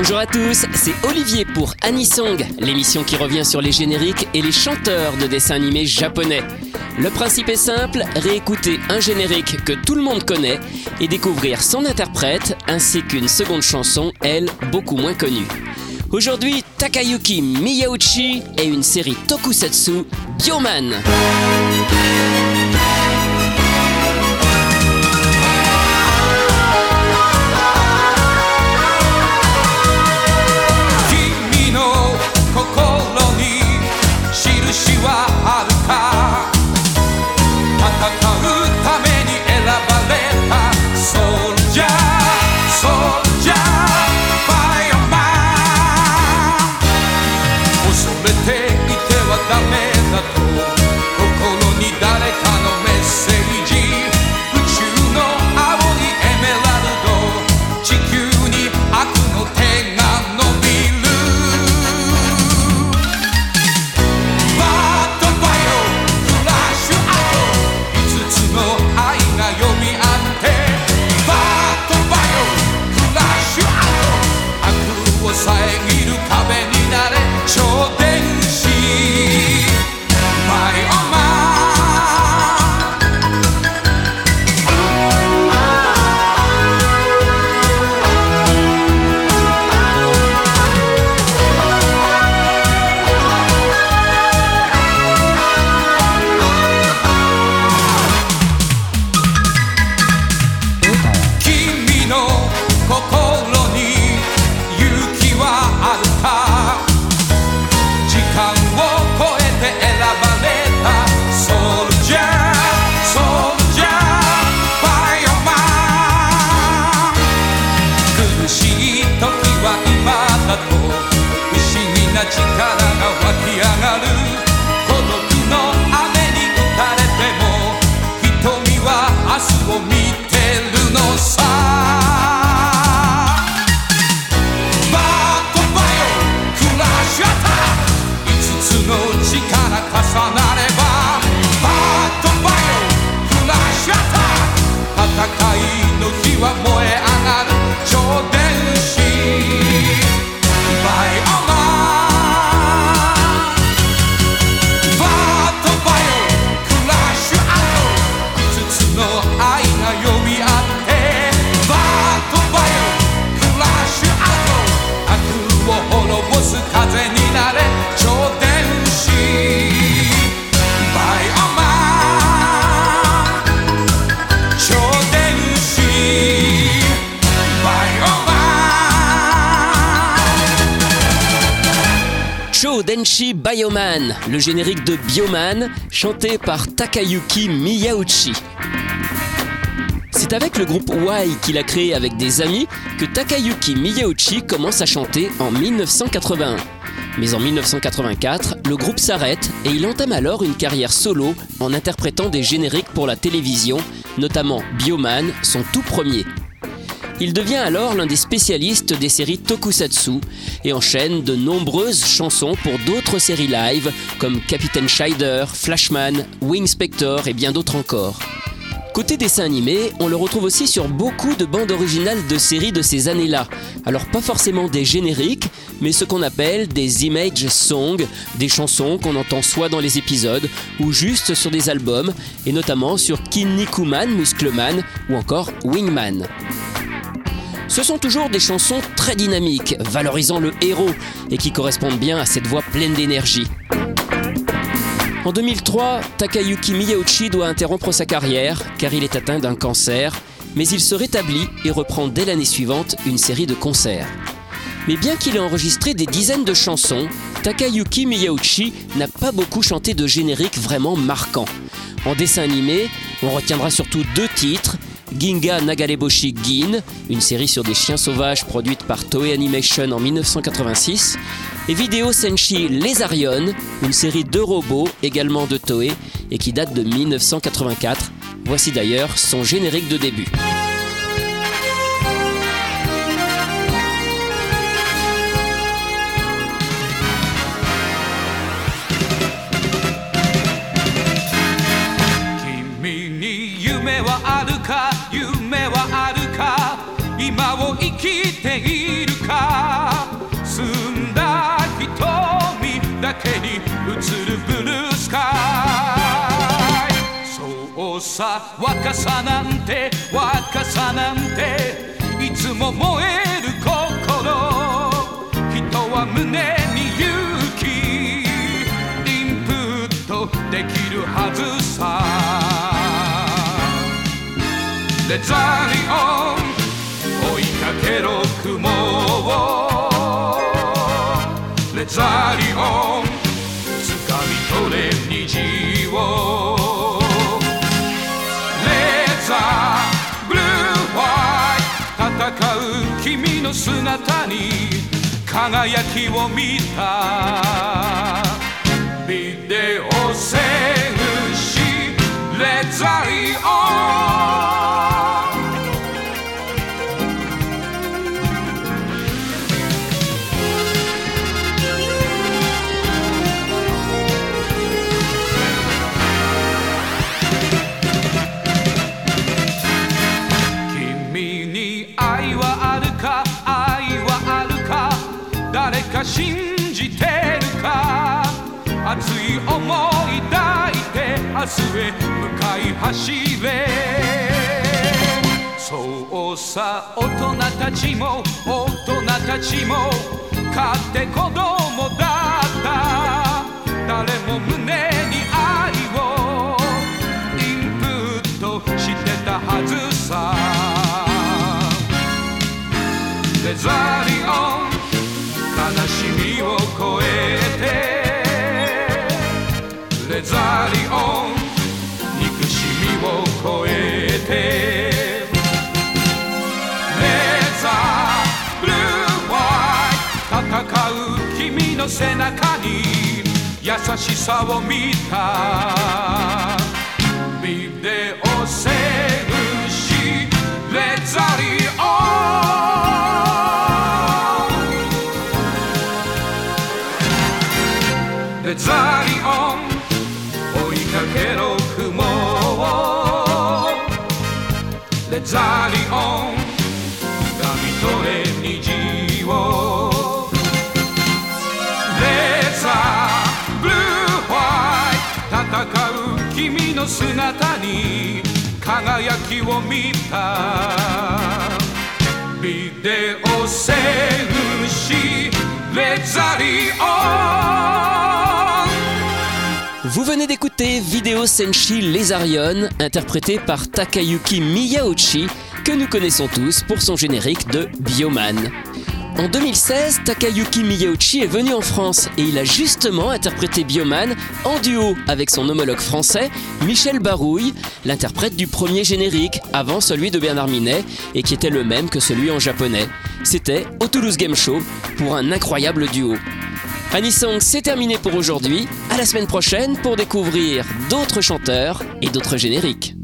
Bonjour à tous, c'est Olivier pour Anisong, l'émission qui revient sur les génériques et les chanteurs de dessins animés japonais. Le principe est simple, réécouter un générique que tout le monde connaît et découvrir son interprète ainsi qu'une seconde chanson, elle, beaucoup moins connue. Aujourd'hui, Takayuki Miyauchi et une série tokusatsu, Bioman. Denshi Bioman, le générique de Bioman, chanté par Takayuki Miyauchi. C'est avec le groupe Y qu'il a créé avec des amis que Takayuki Miyauchi commence à chanter en 1981. Mais en 1984, le groupe s'arrête et il entame alors une carrière solo en interprétant des génériques pour la télévision, notamment Bioman, son tout premier. Il devient alors l'un des spécialistes des séries Tokusatsu et enchaîne de nombreuses chansons pour d'autres séries live comme Captain Scheider, Flashman, Wing Spector et bien d'autres encore. Côté dessin animé, on le retrouve aussi sur beaucoup de bandes originales de séries de ces années-là. Alors pas forcément des génériques, mais ce qu'on appelle des image songs, des chansons qu'on entend soit dans les épisodes ou juste sur des albums, et notamment sur Kinnikuman, Muscleman ou encore Wingman. Ce sont toujours des chansons très dynamiques, valorisant le héros et qui correspondent bien à cette voix pleine d'énergie. En 2003, Takayuki Miyauchi doit interrompre sa carrière car il est atteint d'un cancer, mais il se rétablit et reprend dès l'année suivante une série de concerts. Mais bien qu'il ait enregistré des dizaines de chansons, Takayuki Miyauchi n'a pas beaucoup chanté de génériques vraiment marquants. En dessin animé, on retiendra surtout deux titres, Ginga Nagaleboshi Gin, une série sur des chiens sauvages produite par Toei Animation en 1986, et Video Senshi Lézarion, une série de robots également de Toei et qui date de 1984. Voici d'ailleurs son générique de début. きているか。澄んだ瞳だけに映るブルースカイ。そうさ若さなんて若さなんていつも燃える心。人は胸に勇気。インプットできるはずさ。レザリオン雲をレザリオン掴み取れ虹をレーザーブルーホワイト戦う君の姿に輝きを見たビデオ戦士レザリオンて明日へ向かい走れ。そうさ大人たちも大人たちもかって子供だった。誰も胸に愛をインプットしてたはずさ。デザリオン悲しみを超えて。レザリオンを超えてレザーブルーワイト戦う君の背中に優しさを見た。姿に輝きを見たビデオ戦士レザリオン Vous venez d'écouter Vidéo Senshi Lézarion, interprété par Takayuki Miyauchi, que nous connaissons tous pour son générique de Bioman. En 2016, Takayuki Miyauchi est venu en France et il a justement interprété Bioman en duo avec son homologue français, Michel Barouille, l'interprète du premier générique avant celui de Bernard Minet et qui était le même que celui en japonais. C'était au Toulouse Game Show pour un incroyable duo. Anisong, c'est terminé pour aujourd'hui. À la semaine prochaine pour découvrir d'autres chanteurs et d'autres génériques.